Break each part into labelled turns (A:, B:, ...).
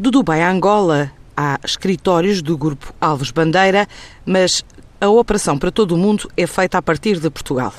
A: De Dubai a Angola, há escritórios do Grupo Alves Bandeira, mas a operação para todo o mundo é feita a partir de Portugal.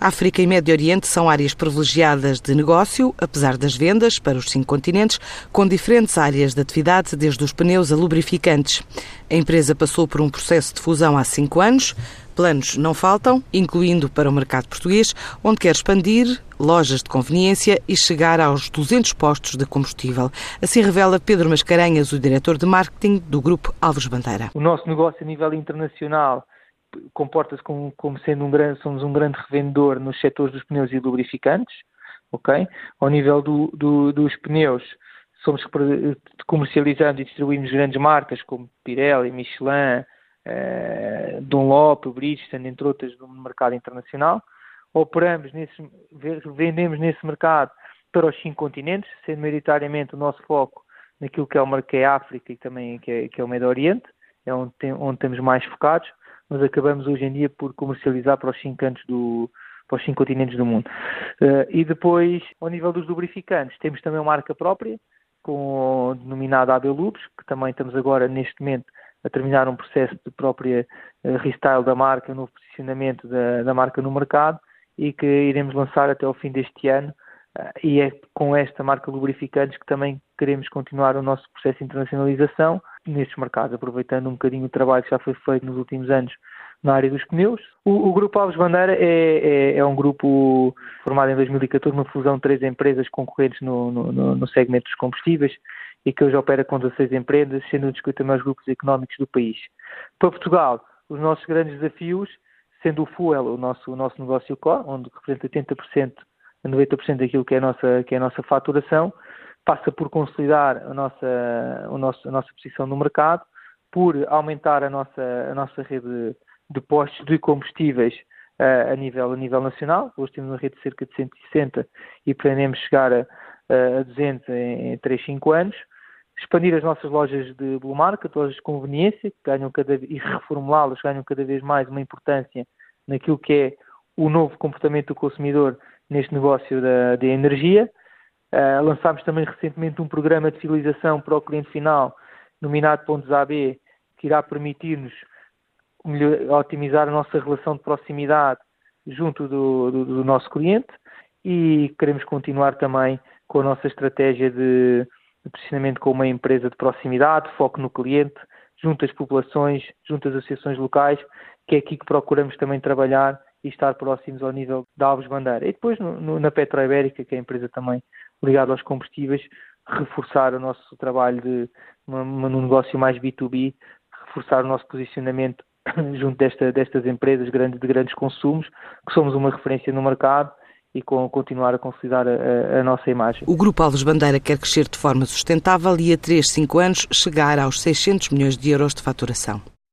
A: África e Médio Oriente são áreas privilegiadas de negócio, apesar das vendas para os cinco continentes, com diferentes áreas de atividade, desde os pneus a lubrificantes. A empresa passou por um processo de fusão há cinco anos. Planos não faltam, incluindo para o mercado português, onde quer expandir lojas de conveniência e chegar aos 200 postos de combustível. Assim revela Pedro Mascarenhas, o diretor de marketing do Grupo Alves Bandeira.
B: O nosso negócio a nível internacional comporta-se como, como, sendo um grande, somos um grande revendedor nos setores dos pneus e lubrificantes, ok? Ao nível do, do, dos pneus, somos comercializando e distribuímos grandes marcas como Pirelli, Michelin, eh, Dunlop, Bridgestone, entre outras, no mercado internacional. Operamos nesse, vendemos nesse mercado para os cinco continentes, sendo maioritariamente o nosso foco naquilo que é o que é África e também que é, que é o Médio Oriente, é onde, tem, onde estamos mais focados mas acabamos hoje em dia por comercializar para os cinco cantos do, para os cinco continentes do mundo. Uh, e depois, ao nível dos lubrificantes, temos também uma marca própria, com, denominada AB Lubes, que também estamos agora, neste momento, a terminar um processo de própria uh, restyle da marca, um novo posicionamento da, da marca no mercado e que iremos lançar até ao fim deste ano uh, e é com esta marca lubrificantes que também queremos continuar o nosso processo de internacionalização nestes mercados, aproveitando um bocadinho o trabalho que já foi feito nos últimos anos na área dos pneus. O, o Grupo Alves Bandeira é, é, é, um grupo formado em 2014, uma fusão de três empresas concorrentes no, no, no segmento dos combustíveis e que hoje opera com 16 empresas, sendo um dos maiores grupos económicos do país. Para Portugal, os nossos grandes desafios, sendo o fuel o nosso, o nosso negócio core, onde representa 80% a 90% daquilo que é a nossa, que é a nossa faturação, passa por consolidar a nossa, a nossa, a nossa posição no mercado, por aumentar a nossa, a nossa rede de postos de combustíveis uh, a, nível, a nível nacional. Hoje temos uma rede de cerca de 160 e pretendemos chegar a, a 200 em, em 3, 5 anos. Expandir as nossas lojas de Blue Market, lojas de conveniência, que ganham cada, e reformulá-las ganham cada vez mais uma importância naquilo que é o novo comportamento do consumidor neste negócio da, da energia. Uh, lançámos também recentemente um programa de fidelização para o cliente final, nominado Pontos AB, que irá permitir-nos otimizar a nossa relação de proximidade junto do, do, do, nosso cliente e queremos continuar também com a nossa estratégia de, posicionamento como uma empresa de proximidade, foco no cliente, junto às populações, junto às associações locais, que é aqui que procuramos também trabalhar e estar próximos ao nível da Alves Bandeira. E depois no, no, na Petroibérica, que é a empresa também ligado aos combustíveis, reforçar o nosso trabalho de num negócio mais B2B, reforçar o nosso posicionamento junto desta, destas empresas grandes, de grandes consumos, que somos uma referência no mercado e com, continuar a consolidar a, a, nossa imagem.
A: O Grupo Alves Bandeira quer crescer de forma sustentável e a 3, 5 anos chegar aos 600 milhões de euros de faturação.